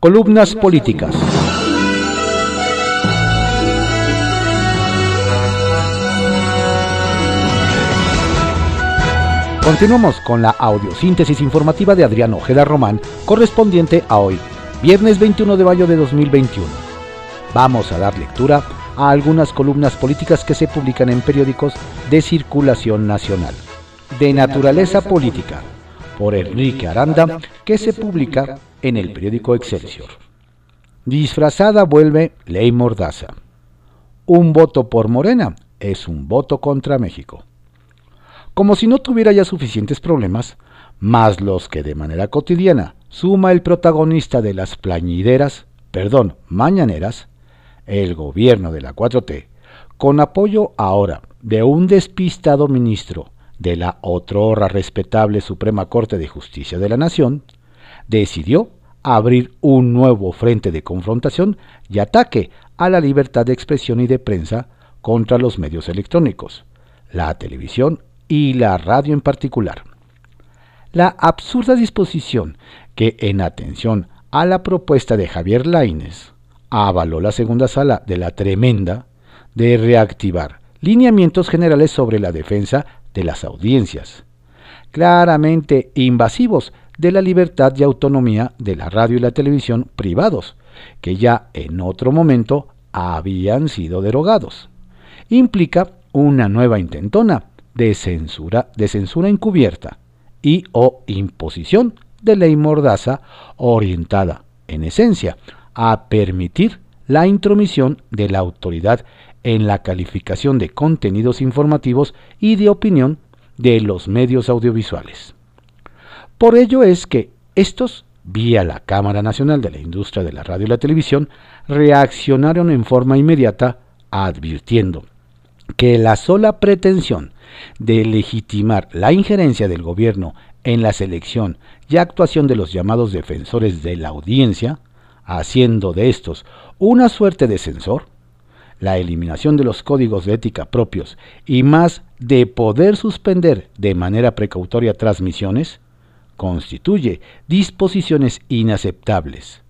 Columnas políticas. Continuamos con la audiosíntesis informativa de Adrián Ojeda Román, correspondiente a hoy, viernes 21 de mayo de 2021. Vamos a dar lectura a algunas columnas políticas que se publican en periódicos de circulación nacional. De naturaleza política, por Enrique Aranda, que se publica en el periódico Excelsior. Disfrazada vuelve ley Mordaza. Un voto por Morena es un voto contra México como si no tuviera ya suficientes problemas, más los que de manera cotidiana suma el protagonista de las plañideras, perdón, mañaneras, el gobierno de la 4T, con apoyo ahora de un despistado ministro de la otrora respetable Suprema Corte de Justicia de la Nación, decidió abrir un nuevo frente de confrontación y ataque a la libertad de expresión y de prensa contra los medios electrónicos, la televisión y la radio en particular. La absurda disposición que, en atención a la propuesta de Javier Laines, avaló la segunda sala de la tremenda de reactivar lineamientos generales sobre la defensa de las audiencias, claramente invasivos de la libertad y autonomía de la radio y la televisión privados, que ya en otro momento habían sido derogados. Implica una nueva intentona de censura, de censura encubierta y o imposición de ley mordaza orientada, en esencia, a permitir la intromisión de la autoridad en la calificación de contenidos informativos y de opinión de los medios audiovisuales. Por ello es que estos, vía la Cámara Nacional de la Industria de la Radio y la Televisión, reaccionaron en forma inmediata advirtiendo que la sola pretensión de legitimar la injerencia del gobierno en la selección y actuación de los llamados defensores de la audiencia, haciendo de estos una suerte de censor, la eliminación de los códigos de ética propios y más de poder suspender de manera precautoria transmisiones, constituye disposiciones inaceptables.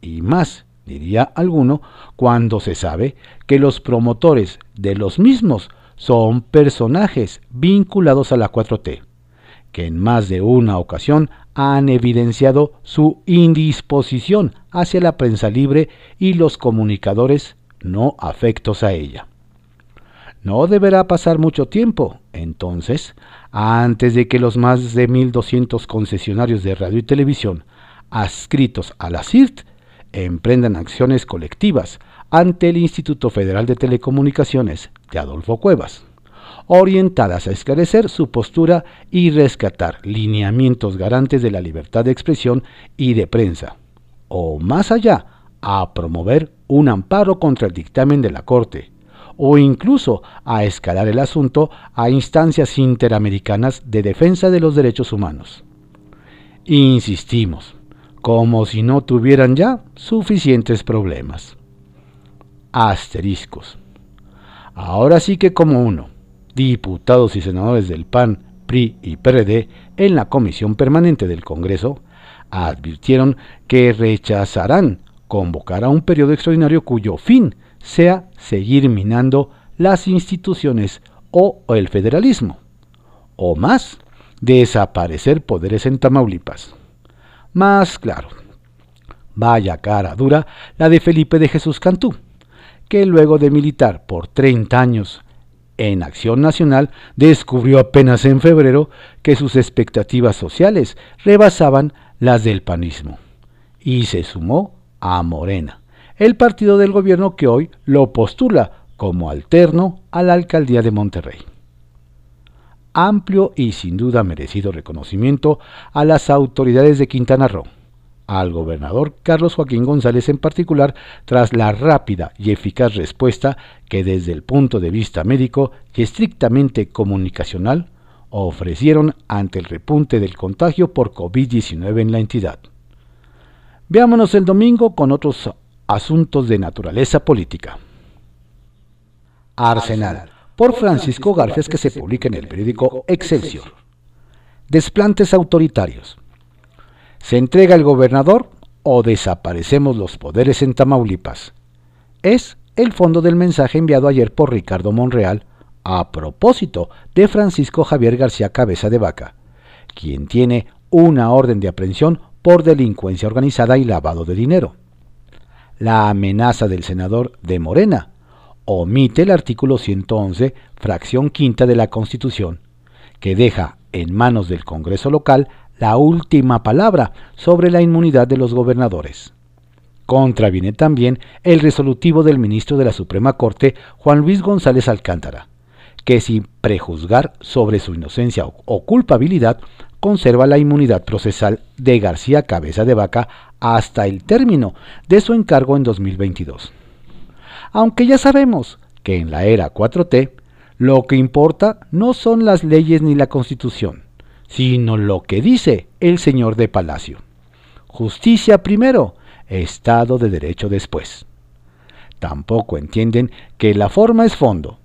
Y más, diría alguno, cuando se sabe que los promotores de los mismos son personajes vinculados a la 4T, que en más de una ocasión han evidenciado su indisposición hacia la prensa libre y los comunicadores no afectos a ella. No deberá pasar mucho tiempo, entonces, antes de que los más de 1.200 concesionarios de radio y televisión adscritos a la CIRT emprendan acciones colectivas ante el Instituto Federal de Telecomunicaciones de Adolfo Cuevas, orientadas a esclarecer su postura y rescatar lineamientos garantes de la libertad de expresión y de prensa, o más allá, a promover un amparo contra el dictamen de la Corte, o incluso a escalar el asunto a instancias interamericanas de defensa de los derechos humanos. Insistimos, como si no tuvieran ya suficientes problemas asteriscos. Ahora sí que como uno, diputados y senadores del PAN, PRI y PRD en la Comisión Permanente del Congreso advirtieron que rechazarán convocar a un periodo extraordinario cuyo fin sea seguir minando las instituciones o el federalismo, o más, desaparecer poderes en Tamaulipas. Más claro, vaya cara dura la de Felipe de Jesús Cantú, que luego de militar por 30 años en Acción Nacional, descubrió apenas en febrero que sus expectativas sociales rebasaban las del panismo y se sumó a Morena, el partido del gobierno que hoy lo postula como alterno a la alcaldía de Monterrey. Amplio y sin duda merecido reconocimiento a las autoridades de Quintana Roo al gobernador Carlos Joaquín González en particular tras la rápida y eficaz respuesta que desde el punto de vista médico y estrictamente comunicacional ofrecieron ante el repunte del contagio por COVID-19 en la entidad. Veámonos el domingo con otros asuntos de naturaleza política. Arsenal, por Francisco Garfias que se publica en el periódico Excelsior. Desplantes autoritarios se entrega el gobernador o desaparecemos los poderes en Tamaulipas. Es el fondo del mensaje enviado ayer por Ricardo Monreal a propósito de Francisco Javier García Cabeza de Vaca, quien tiene una orden de aprehensión por delincuencia organizada y lavado de dinero. La amenaza del senador de Morena omite el artículo 111, fracción quinta de la Constitución, que deja en manos del Congreso local la última palabra sobre la inmunidad de los gobernadores. Contraviene también el resolutivo del ministro de la Suprema Corte, Juan Luis González Alcántara, que sin prejuzgar sobre su inocencia o culpabilidad, conserva la inmunidad procesal de García Cabeza de Vaca hasta el término de su encargo en 2022. Aunque ya sabemos que en la era 4T, lo que importa no son las leyes ni la constitución, sino lo que dice el señor de Palacio. Justicia primero, Estado de Derecho después. Tampoco entienden que la forma es fondo.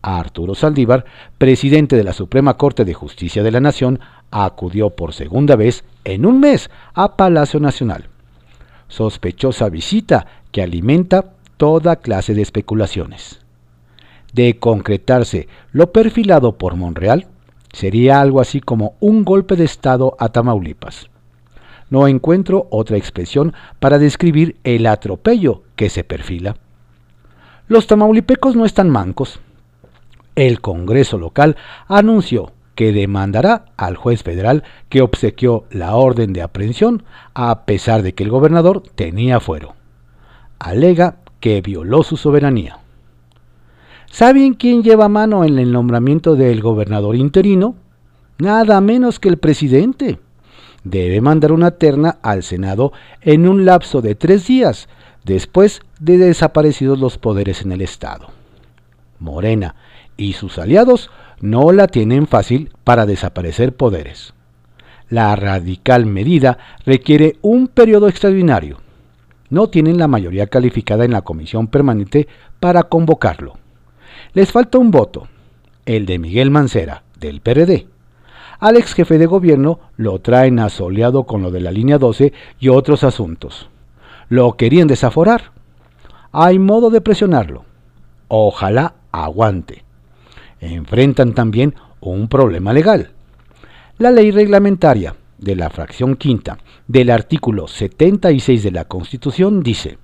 Arturo Saldívar, presidente de la Suprema Corte de Justicia de la Nación, acudió por segunda vez en un mes a Palacio Nacional. Sospechosa visita que alimenta toda clase de especulaciones. De concretarse lo perfilado por Monreal, sería algo así como un golpe de Estado a Tamaulipas. No encuentro otra expresión para describir el atropello que se perfila. Los tamaulipecos no están mancos. El Congreso local anunció que demandará al juez federal que obsequió la orden de aprehensión a pesar de que el gobernador tenía fuero. Alega que violó su soberanía. ¿Saben quién lleva mano en el nombramiento del gobernador interino? Nada menos que el presidente. Debe mandar una terna al Senado en un lapso de tres días después de desaparecidos los poderes en el Estado. Morena y sus aliados no la tienen fácil para desaparecer poderes. La radical medida requiere un periodo extraordinario. No tienen la mayoría calificada en la comisión permanente para convocarlo. Les falta un voto, el de Miguel Mancera, del PRD. Al ex jefe de gobierno lo traen asoleado con lo de la línea 12 y otros asuntos. Lo querían desaforar. Hay modo de presionarlo. Ojalá aguante enfrentan también un problema legal. La ley reglamentaria de la fracción quinta del artículo 76 de la Constitución dice,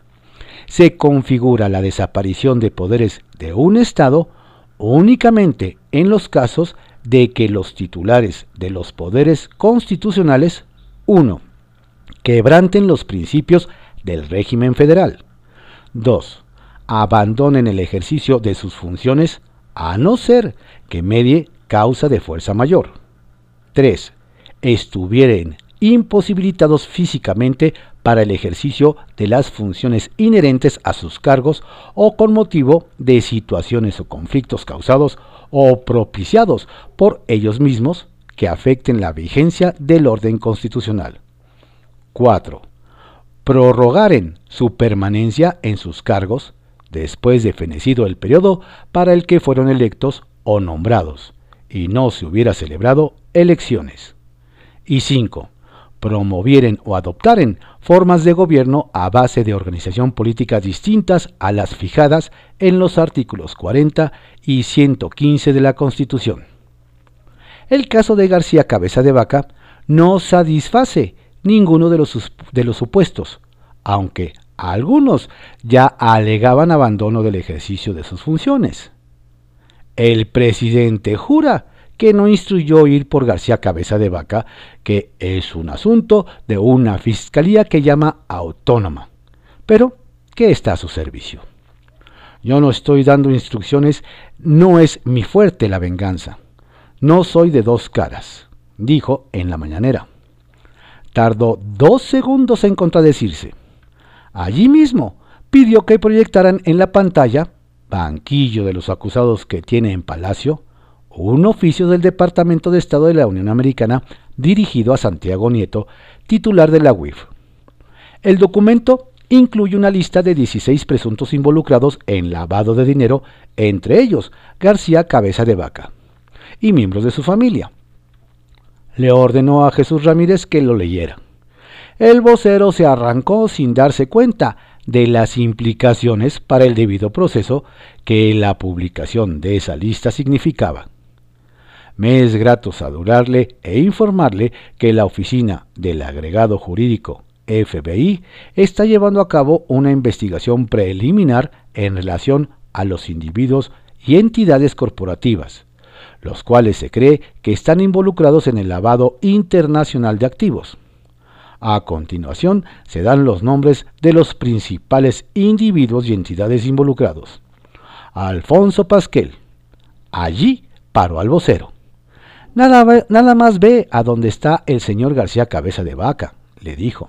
se configura la desaparición de poderes de un Estado únicamente en los casos de que los titulares de los poderes constitucionales 1. quebranten los principios del régimen federal, 2. abandonen el ejercicio de sus funciones a no ser que medie causa de fuerza mayor. 3. Estuvieran imposibilitados físicamente para el ejercicio de las funciones inherentes a sus cargos o con motivo de situaciones o conflictos causados o propiciados por ellos mismos que afecten la vigencia del orden constitucional. 4. Prorrogaren su permanencia en sus cargos después de fenecido el periodo para el que fueron electos o nombrados, y no se hubiera celebrado elecciones. Y 5. Promovieren o adoptaren formas de gobierno a base de organización política distintas a las fijadas en los artículos 40 y 115 de la Constitución. El caso de García Cabeza de Vaca no satisface ninguno de los, de los supuestos, aunque algunos ya alegaban abandono del ejercicio de sus funciones. El presidente jura que no instruyó ir por García Cabeza de Vaca, que es un asunto de una fiscalía que llama autónoma, pero que está a su servicio. Yo no estoy dando instrucciones, no es mi fuerte la venganza. No soy de dos caras, dijo en la mañanera. Tardó dos segundos en contradecirse Allí mismo pidió que proyectaran en la pantalla, banquillo de los acusados que tiene en Palacio, un oficio del Departamento de Estado de la Unión Americana dirigido a Santiago Nieto, titular de la UIF. El documento incluye una lista de 16 presuntos involucrados en lavado de dinero, entre ellos García Cabeza de Vaca, y miembros de su familia. Le ordenó a Jesús Ramírez que lo leyera. El vocero se arrancó sin darse cuenta de las implicaciones para el debido proceso que la publicación de esa lista significaba. Me es grato saludarle e informarle que la oficina del agregado jurídico FBI está llevando a cabo una investigación preliminar en relación a los individuos y entidades corporativas, los cuales se cree que están involucrados en el lavado internacional de activos. A continuación se dan los nombres de los principales individuos y entidades involucrados. Alfonso Pasquel. Allí paró al vocero. Nada, nada más ve a dónde está el señor García Cabeza de Vaca, le dijo.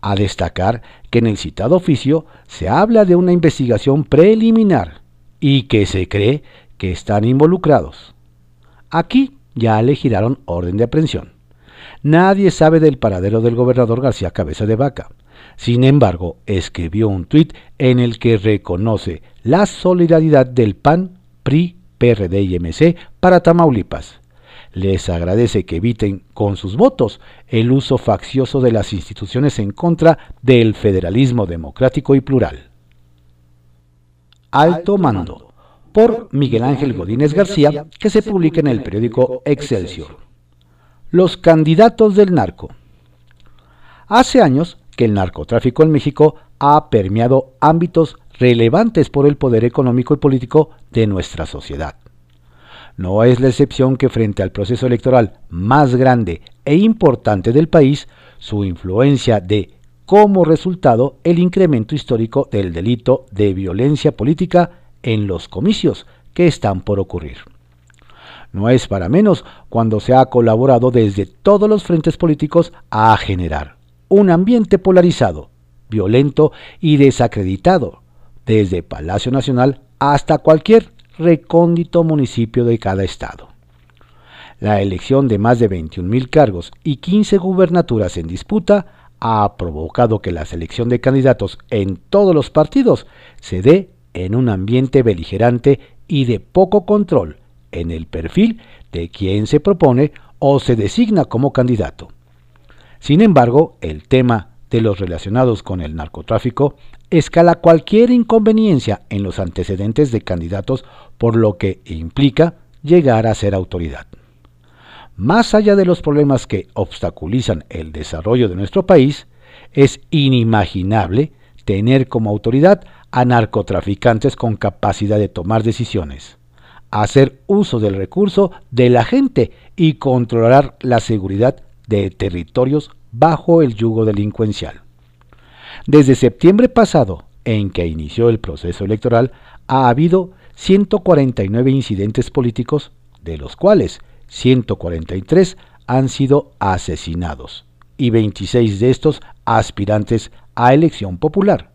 A destacar que en el citado oficio se habla de una investigación preliminar y que se cree que están involucrados. Aquí ya le giraron orden de aprehensión. Nadie sabe del paradero del gobernador García Cabeza de Vaca. Sin embargo, escribió un tuit en el que reconoce la solidaridad del PAN, PRI, PRD y MC para Tamaulipas les agradece que eviten con sus votos el uso faccioso de las instituciones en contra del federalismo democrático y plural. Alto Mando, por Miguel Ángel Godínez García, que se publica en el periódico Excelsior. Los candidatos del narco. Hace años que el narcotráfico en México ha permeado ámbitos relevantes por el poder económico y político de nuestra sociedad. No es la excepción que frente al proceso electoral más grande e importante del país, su influencia de como resultado el incremento histórico del delito de violencia política en los comicios que están por ocurrir. No es para menos cuando se ha colaborado desde todos los frentes políticos a generar un ambiente polarizado, violento y desacreditado, desde Palacio Nacional hasta cualquier recóndito municipio de cada estado. La elección de más de 21.000 cargos y 15 gubernaturas en disputa ha provocado que la selección de candidatos en todos los partidos se dé en un ambiente beligerante y de poco control en el perfil de quien se propone o se designa como candidato. Sin embargo, el tema de los relacionados con el narcotráfico escala cualquier inconveniencia en los antecedentes de candidatos por lo que implica llegar a ser autoridad. Más allá de los problemas que obstaculizan el desarrollo de nuestro país, es inimaginable tener como autoridad a narcotraficantes con capacidad de tomar decisiones, hacer uso del recurso de la gente y controlar la seguridad de territorios bajo el yugo delincuencial. Desde septiembre pasado, en que inició el proceso electoral, ha habido 149 incidentes políticos, de los cuales 143 han sido asesinados y 26 de estos aspirantes a elección popular.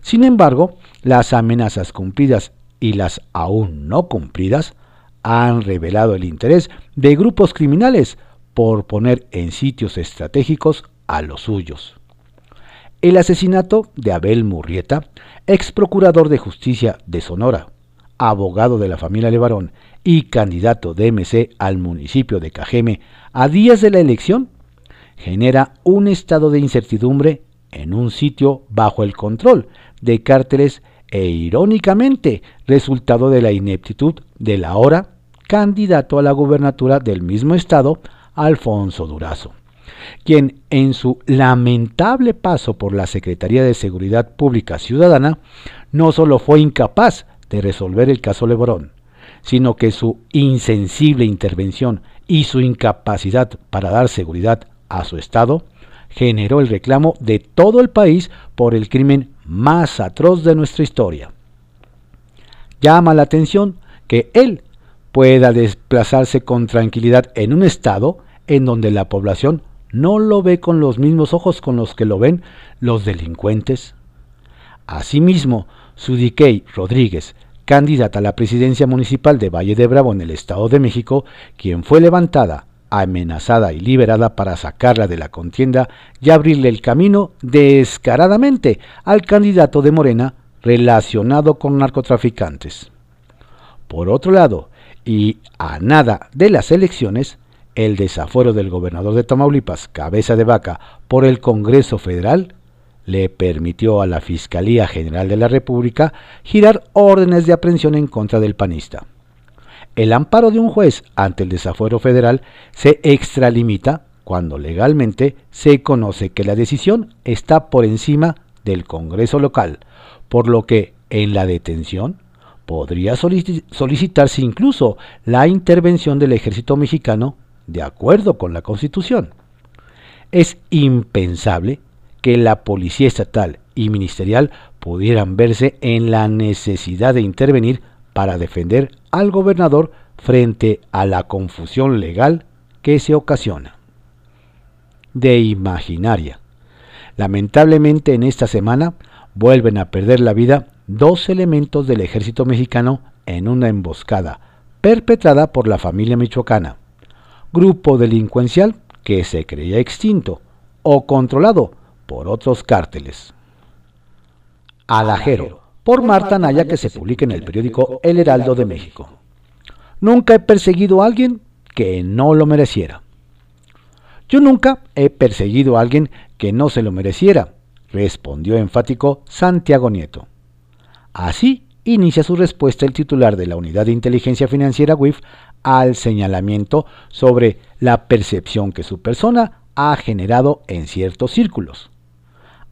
Sin embargo, las amenazas cumplidas y las aún no cumplidas han revelado el interés de grupos criminales por poner en sitios estratégicos a los suyos. El asesinato de Abel Murrieta, ex procurador de justicia de Sonora, abogado de la familia Levarón y candidato de MC al municipio de Cajeme a días de la elección, genera un estado de incertidumbre en un sitio bajo el control de cárteles e irónicamente resultado de la ineptitud del ahora candidato a la gubernatura del mismo estado, Alfonso Durazo quien en su lamentable paso por la Secretaría de Seguridad Pública Ciudadana no solo fue incapaz de resolver el caso Lebrón, sino que su insensible intervención y su incapacidad para dar seguridad a su Estado generó el reclamo de todo el país por el crimen más atroz de nuestra historia. Llama la atención que él pueda desplazarse con tranquilidad en un Estado en donde la población no lo ve con los mismos ojos con los que lo ven los delincuentes. Asimismo, Sudiquey Rodríguez, candidata a la presidencia municipal de Valle de Bravo en el Estado de México, quien fue levantada, amenazada y liberada para sacarla de la contienda y abrirle el camino descaradamente al candidato de Morena relacionado con narcotraficantes. Por otro lado, y a nada de las elecciones, el desafuero del gobernador de Tamaulipas, cabeza de vaca, por el Congreso Federal, le permitió a la Fiscalía General de la República girar órdenes de aprehensión en contra del panista. El amparo de un juez ante el desafuero federal se extralimita cuando legalmente se conoce que la decisión está por encima del Congreso local, por lo que en la detención podría solicitarse incluso la intervención del ejército mexicano de acuerdo con la Constitución. Es impensable que la policía estatal y ministerial pudieran verse en la necesidad de intervenir para defender al gobernador frente a la confusión legal que se ocasiona. De imaginaria. Lamentablemente en esta semana vuelven a perder la vida dos elementos del ejército mexicano en una emboscada perpetrada por la familia michoacana, grupo delincuencial que se creía extinto o controlado por otros cárteles. Alajero, por Marta Naya, que se publica en el periódico El Heraldo de México. Nunca he perseguido a alguien que no lo mereciera. Yo nunca he perseguido a alguien que no se lo mereciera, respondió enfático Santiago Nieto. Así inicia su respuesta el titular de la Unidad de Inteligencia Financiera WIF al señalamiento sobre la percepción que su persona ha generado en ciertos círculos.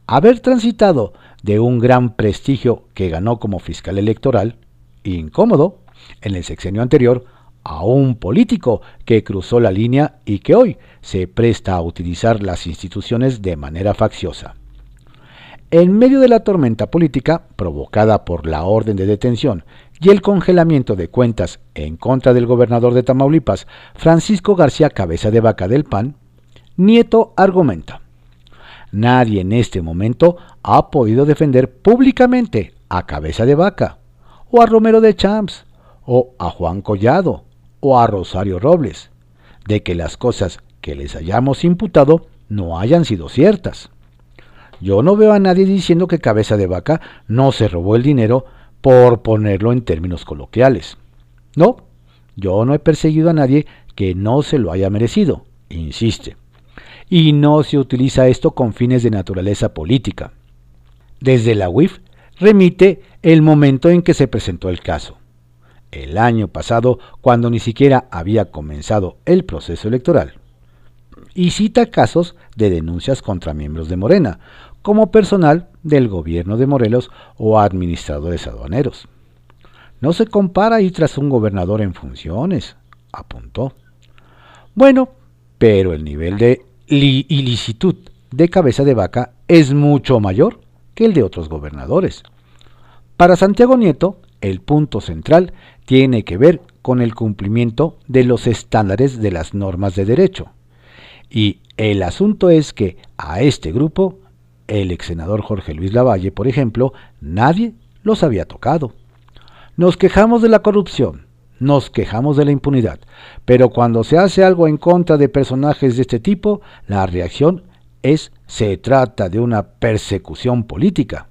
Haber transitado de un gran prestigio que ganó como fiscal electoral, incómodo, en el sexenio anterior, a un político que cruzó la línea y que hoy se presta a utilizar las instituciones de manera facciosa. En medio de la tormenta política provocada por la orden de detención y el congelamiento de cuentas en contra del gobernador de Tamaulipas, Francisco García Cabeza de Vaca del PAN, Nieto argumenta, nadie en este momento ha podido defender públicamente a Cabeza de Vaca, o a Romero de Champs, o a Juan Collado, o a Rosario Robles, de que las cosas que les hayamos imputado no hayan sido ciertas. Yo no veo a nadie diciendo que Cabeza de Vaca no se robó el dinero por ponerlo en términos coloquiales. No, yo no he perseguido a nadie que no se lo haya merecido, insiste y no se utiliza esto con fines de naturaleza política. Desde la UIF remite el momento en que se presentó el caso, el año pasado cuando ni siquiera había comenzado el proceso electoral, y cita casos de denuncias contra miembros de Morena, como personal del gobierno de Morelos o administradores aduaneros. No se compara ir tras un gobernador en funciones, apuntó. Bueno, pero el nivel de ilicitud de cabeza de vaca es mucho mayor que el de otros gobernadores. Para Santiago Nieto, el punto central tiene que ver con el cumplimiento de los estándares de las normas de derecho. Y el asunto es que a este grupo, el ex senador Jorge Luis Lavalle, por ejemplo, nadie los había tocado. Nos quejamos de la corrupción, nos quejamos de la impunidad, pero cuando se hace algo en contra de personajes de este tipo, la reacción es se trata de una persecución política.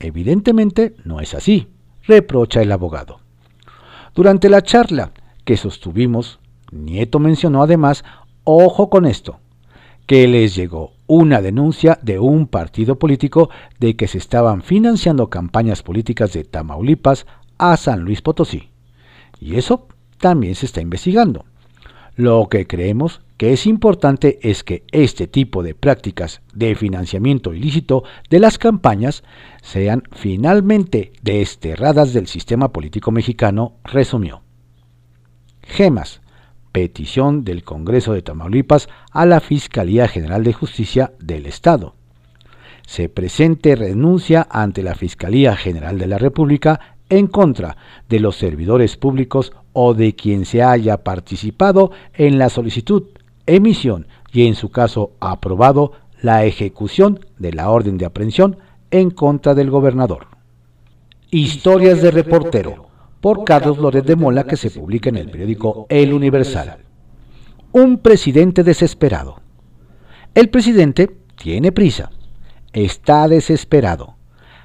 Evidentemente no es así, reprocha el abogado. Durante la charla que sostuvimos, Nieto mencionó además, ojo con esto, que les llegó una denuncia de un partido político de que se estaban financiando campañas políticas de Tamaulipas a San Luis Potosí. Y eso también se está investigando. Lo que creemos que es importante es que este tipo de prácticas de financiamiento ilícito de las campañas sean finalmente desterradas del sistema político mexicano, resumió. Gemas. Petición del Congreso de Tamaulipas a la Fiscalía General de Justicia del Estado. Se presente renuncia ante la Fiscalía General de la República en contra de los servidores públicos o de quien se haya participado en la solicitud, emisión y en su caso aprobado la ejecución de la orden de aprehensión en contra del gobernador. Historias de reportero por Carlos Loret de Mola que se publica en el periódico El Universal. Un presidente desesperado. El presidente tiene prisa, está desesperado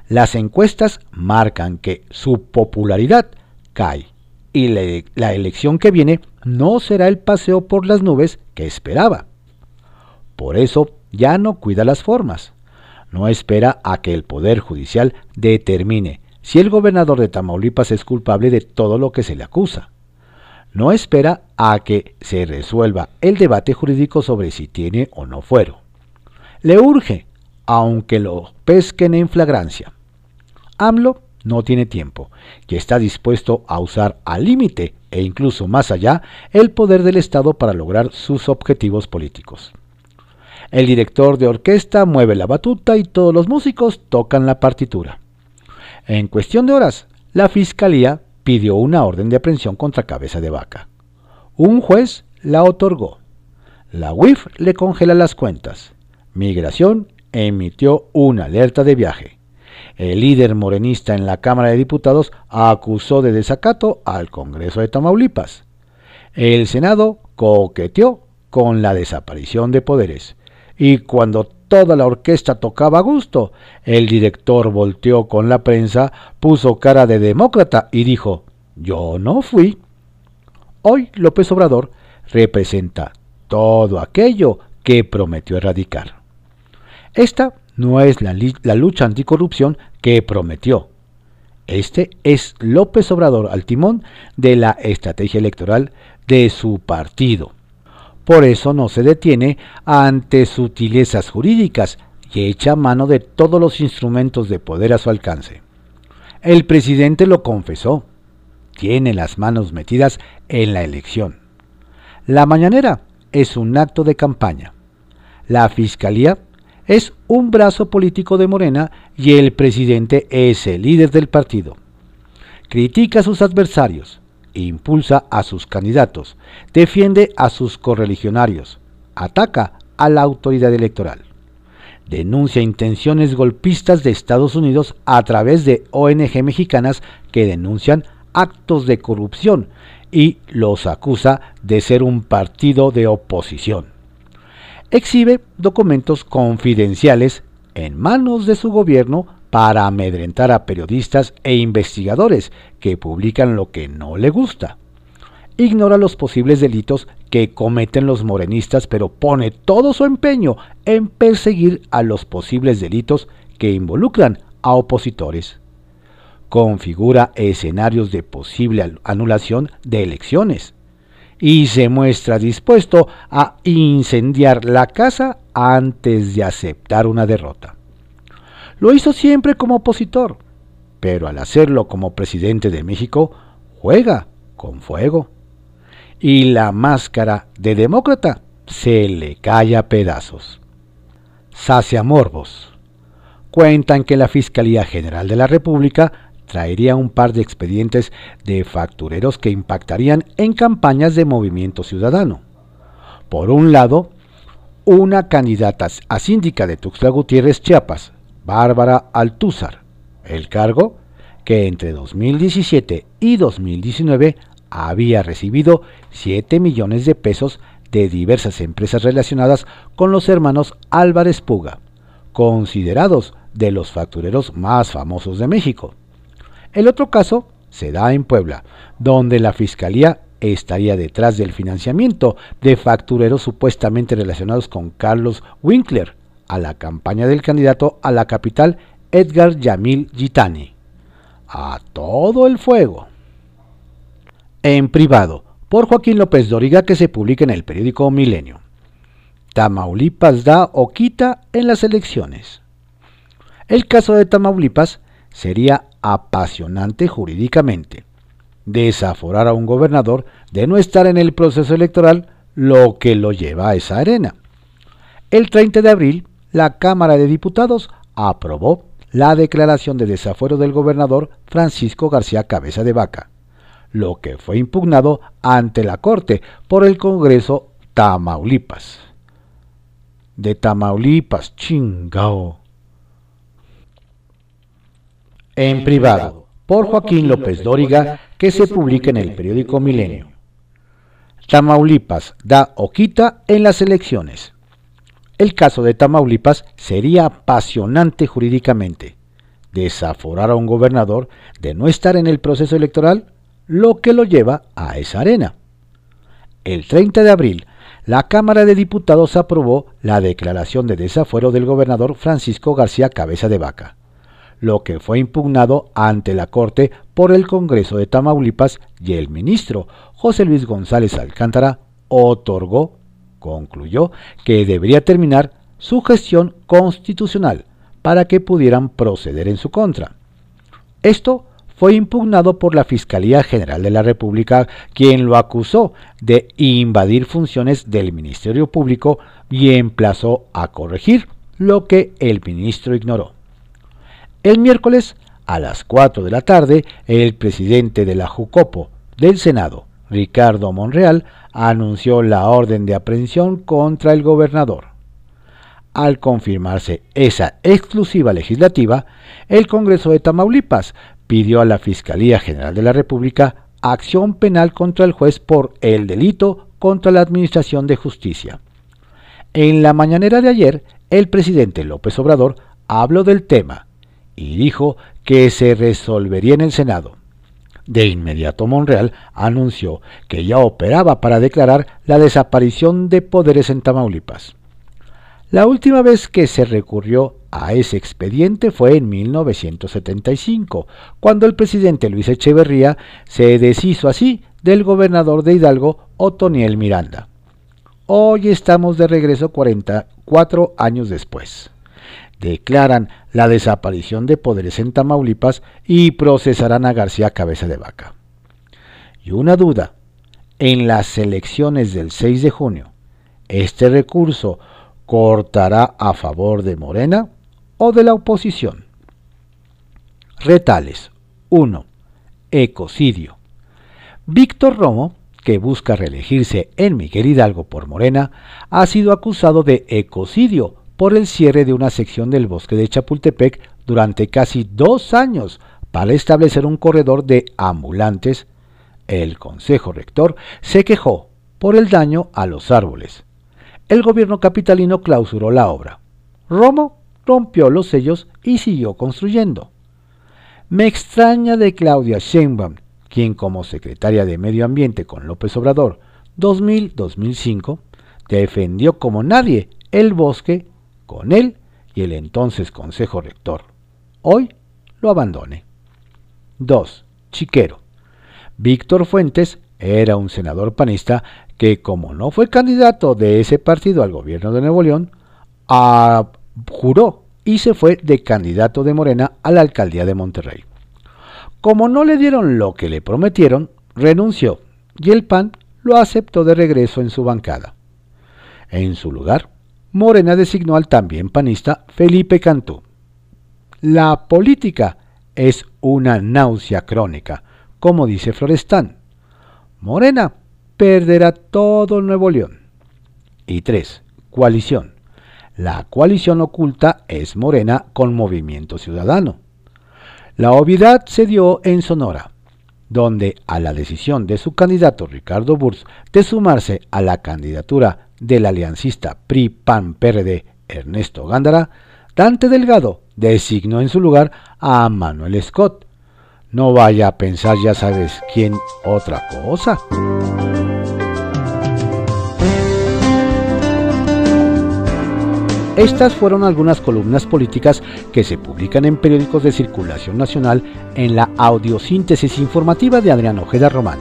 las encuestas marcan que su popularidad cae y la, elección que viene no será el paseo por las nubes que esperaba. Por eso ya no cuida las formas. No espera a que el Poder Judicial determine si el gobernador de Tamaulipas es culpable de todo lo que se le acusa. No espera a que se resuelva el debate jurídico sobre si tiene o no fuero. Le urge, aunque lo pesquen en flagrancia. AMLO no tiene tiempo y está dispuesto a usar al límite e incluso más allá el poder del Estado para lograr sus objetivos políticos. El director de orquesta mueve la batuta y todos los músicos tocan la partitura. En cuestión de horas, la fiscalía pidió una orden de aprehensión contra Cabeza de Vaca. Un juez la otorgó. La UIF le congela las cuentas. Migración emitió una alerta de viaje el líder morenista en la Cámara de Diputados acusó de desacato al Congreso de Tamaulipas. El Senado coqueteó con la desaparición de poderes. Y cuando toda la orquesta tocaba a gusto, el director volteó con la prensa, puso cara de demócrata y dijo, yo no fui. Hoy López Obrador representa todo aquello que prometió erradicar. Esta no es la, lucha anticorrupción que prometió. Este es López Obrador al timón de la estrategia electoral de su partido. Por eso no se detiene ante sutilezas jurídicas y echa mano de todos los instrumentos de poder a su alcance. El presidente lo confesó. Tiene las manos metidas en la elección. La mañanera es un acto de campaña. La fiscalía es un brazo político de Morena y el presidente es el líder del partido. Critica a sus adversarios, impulsa a sus candidatos, defiende a sus correligionarios, ataca a la autoridad electoral. Denuncia intenciones golpistas de Estados Unidos a través de ONG mexicanas que denuncian actos de corrupción y los acusa de ser un partido de oposición exhibe documentos confidenciales en manos de su gobierno para amedrentar a periodistas e investigadores que publican lo que no le gusta. Ignora los posibles delitos que cometen los morenistas, pero pone todo su empeño en perseguir a los posibles delitos que involucran a opositores. Configura escenarios de posible anulación de elecciones y se muestra dispuesto a incendiar la casa antes de aceptar una derrota. Lo hizo siempre como opositor, pero al hacerlo como presidente de México, juega con fuego. Y la máscara de demócrata se le cae a pedazos. Sacia Morbos. Cuentan que la Fiscalía General de la República traería un par de expedientes de factureros que impactarían en campañas de movimiento ciudadano. Por un lado, una candidata a síndica de Tuxtla Gutiérrez, Chiapas, Bárbara Altúzar, el cargo que entre 2017 y 2019 había recibido 7 millones de pesos de diversas empresas relacionadas con los hermanos Álvarez Puga, considerados de los factureros más famosos de México. El otro caso se da en Puebla, donde la Fiscalía estaría detrás del financiamiento de factureros supuestamente relacionados con Carlos Winkler a la campaña del candidato a la capital Edgar Yamil Gitani. A todo el fuego. En privado, por Joaquín López Doriga que se publica en el periódico Milenio. Tamaulipas da o quita en las elecciones. El caso de Tamaulipas sería apasionante jurídicamente. Desaforar a un gobernador de no estar en el proceso electoral, lo que lo lleva a esa arena. El 30 de abril, la Cámara de Diputados aprobó la declaración de desafuero del gobernador Francisco García Cabeza de Vaca, lo que fue impugnado ante la Corte por el Congreso Tamaulipas. De Tamaulipas, chingao en privado, por Joaquín López Dóriga, que se publica en el periódico Milenio. Tamaulipas da o quita en las elecciones. El caso de Tamaulipas sería apasionante jurídicamente. Desaforar a un gobernador de no estar en el proceso electoral, lo que lo lleva a esa arena. El 30 de abril, la Cámara de Diputados aprobó la declaración de desafuero del gobernador Francisco García Cabeza de Vaca, lo que fue impugnado ante la Corte por el Congreso de Tamaulipas y el ministro José Luis González Alcántara otorgó, concluyó, que debería terminar su gestión constitucional para que pudieran proceder en su contra. Esto fue impugnado por la Fiscalía General de la República, quien lo acusó de invadir funciones del Ministerio Público y emplazó a corregir lo que el ministro ignoró. El miércoles, a las 4 de la tarde, el presidente de la Jucopo del Senado, Ricardo Monreal, anunció la orden de aprehensión contra el gobernador. Al confirmarse esa exclusiva legislativa, el Congreso de Tamaulipas pidió a la Fiscalía General de la República acción penal contra el juez por el delito contra la Administración de Justicia. En la mañanera de ayer, el presidente López Obrador habló del tema y dijo que se resolvería en el Senado. De inmediato Monreal anunció que ya operaba para declarar la desaparición de poderes en Tamaulipas. La última vez que se recurrió a ese expediente fue en 1975, cuando el presidente Luis Echeverría se deshizo así del gobernador de Hidalgo, Otoniel Miranda. Hoy estamos de regreso 44 años después. Declaran la desaparición de poderes en Tamaulipas y procesarán a García Cabeza de Vaca. Y una duda, en las elecciones del 6 de junio, este recurso cortará a favor de Morena o de la oposición. Retales 1. Ecocidio. Víctor Romo, que busca reelegirse en Miguel Hidalgo por Morena, ha sido acusado de ecocidio por el cierre de una sección del bosque de Chapultepec durante casi dos años para establecer un corredor de ambulantes. El Consejo Rector se quejó por el daño a los árboles el gobierno capitalino clausuró la obra. Romo rompió los sellos y siguió construyendo. Me extraña de Claudia Sheinbaum, quien como secretaria de Medio Ambiente con López Obrador 2000-2005 defendió como nadie el bosque con él y el entonces Consejo Rector. Hoy lo abandone. 2. Chiquero. Víctor Fuentes era un senador panista que como no fue candidato de ese partido al gobierno de Nuevo León, juró y se fue de candidato de Morena a la alcaldía de Monterrey. Como no le dieron lo que le prometieron, renunció y el PAN lo aceptó de regreso en su bancada. En su lugar, Morena designó al también panista Felipe Cantú. La política es una náusea crónica, como dice Florestán. Morena perderá todo Nuevo León. Y 3. Coalición. La coalición oculta es Morena con Movimiento Ciudadano. La obviedad se dio en Sonora, donde a la decisión de su candidato Ricardo Burs de sumarse a la candidatura del aliancista PRI-PAN-PRD Ernesto Gándara, Dante Delgado designó en su lugar a Manuel Scott. No vaya a pensar ya sabes quién otra cosa. Estas fueron algunas columnas políticas que se publican en periódicos de circulación nacional en la audiosíntesis informativa de Adrián Ojeda Román,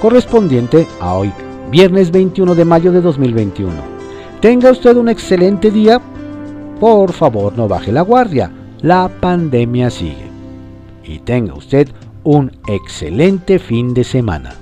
correspondiente a hoy, viernes 21 de mayo de 2021. Tenga usted un excelente día. Por favor, no baje la guardia. La pandemia sigue. Y tenga usted un excelente fin de semana.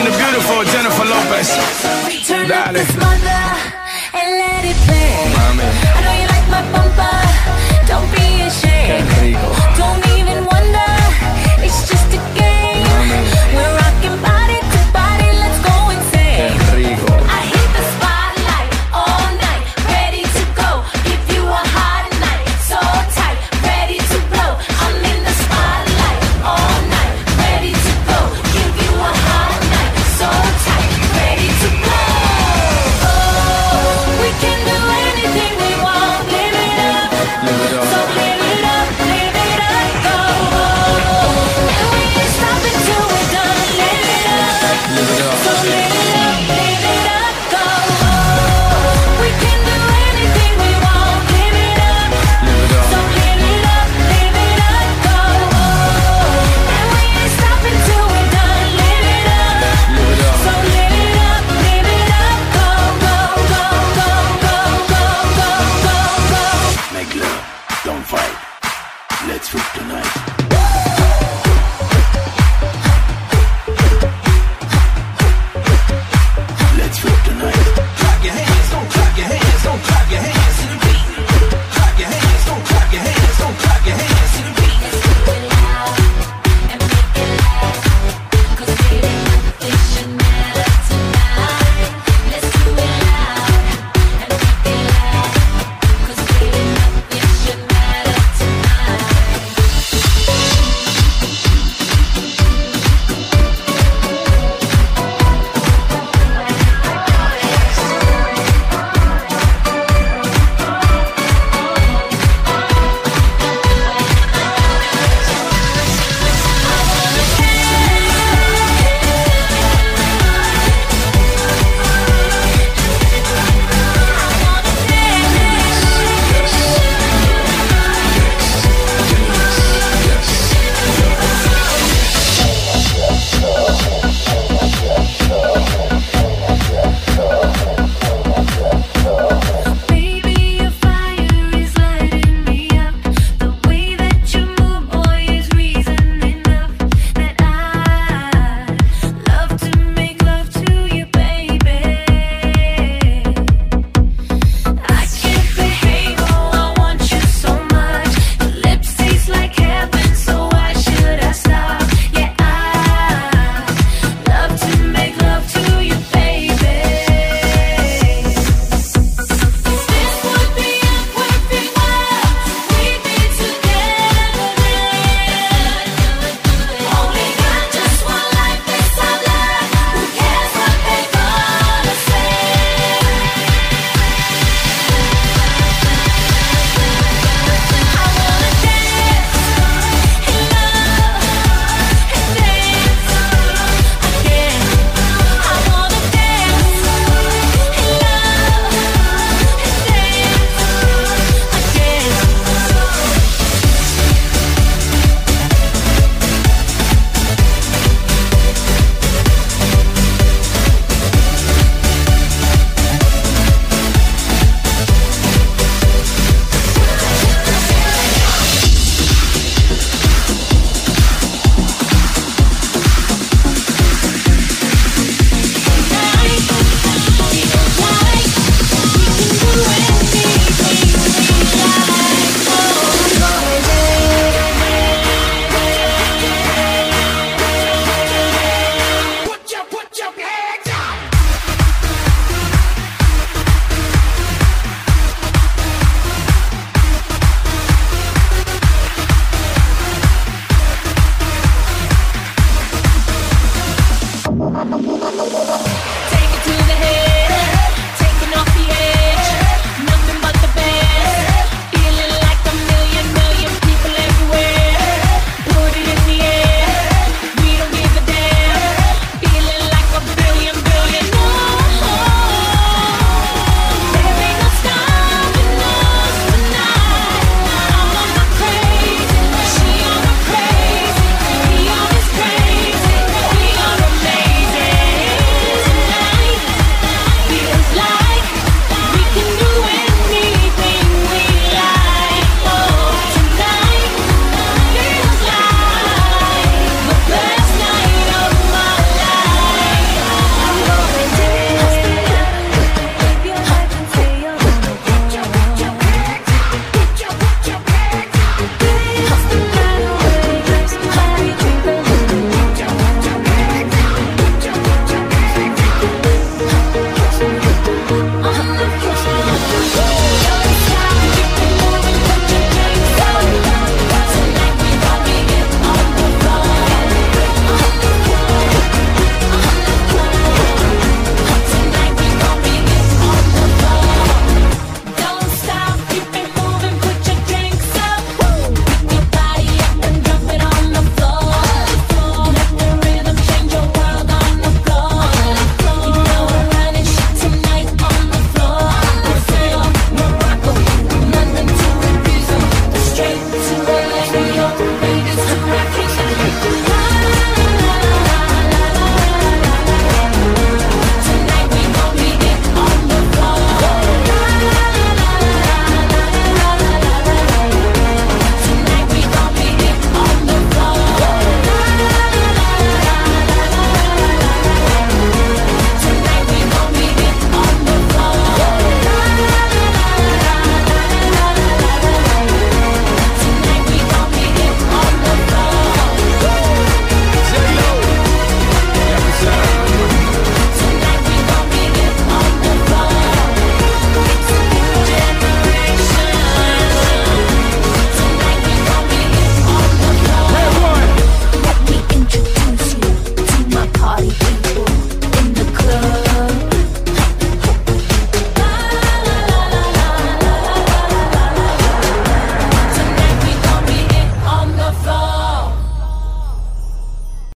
and the beautiful Jennifer Lopez. Turn Dale. up and let it play. Oh, I know you like my bum